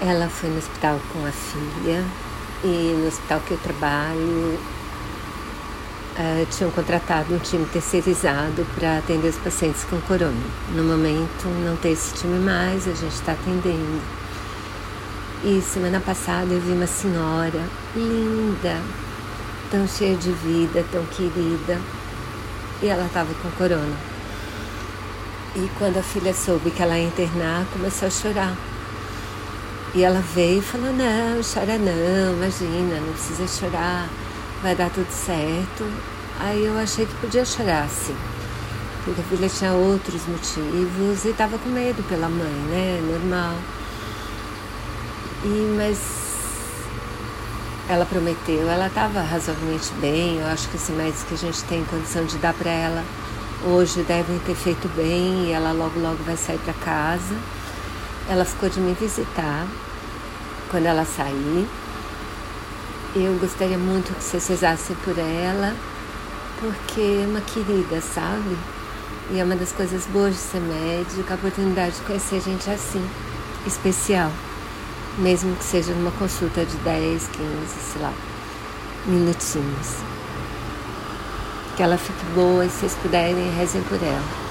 Ela foi no hospital com a filha e no hospital que eu trabalho uh, tinham contratado um time terceirizado para atender os pacientes com corona. No momento não tem esse time mais, a gente está atendendo. E semana passada eu vi uma senhora linda, tão cheia de vida, tão querida, e ela estava com corona. E quando a filha soube que ela ia internar, começou a chorar. E ela veio e falou: Não, chora não, imagina, não precisa chorar, vai dar tudo certo. Aí eu achei que podia chorar, sim, porque a filha tinha outros motivos e estava com medo pela mãe, né? Normal. E, mas ela prometeu, ela estava razoavelmente bem, eu acho que os remédios que a gente tem condição de dar para ela hoje devem ter feito bem e ela logo logo vai sair para casa. Ela ficou de me visitar quando ela sair. Eu gostaria muito que vocês rezassem por ela, porque é uma querida, sabe? E é uma das coisas boas de ser médica, a oportunidade de conhecer gente assim, especial. Mesmo que seja numa consulta de 10, 15, sei lá, minutinhos. Que ela fique boa e se vocês puderem, rezem por ela.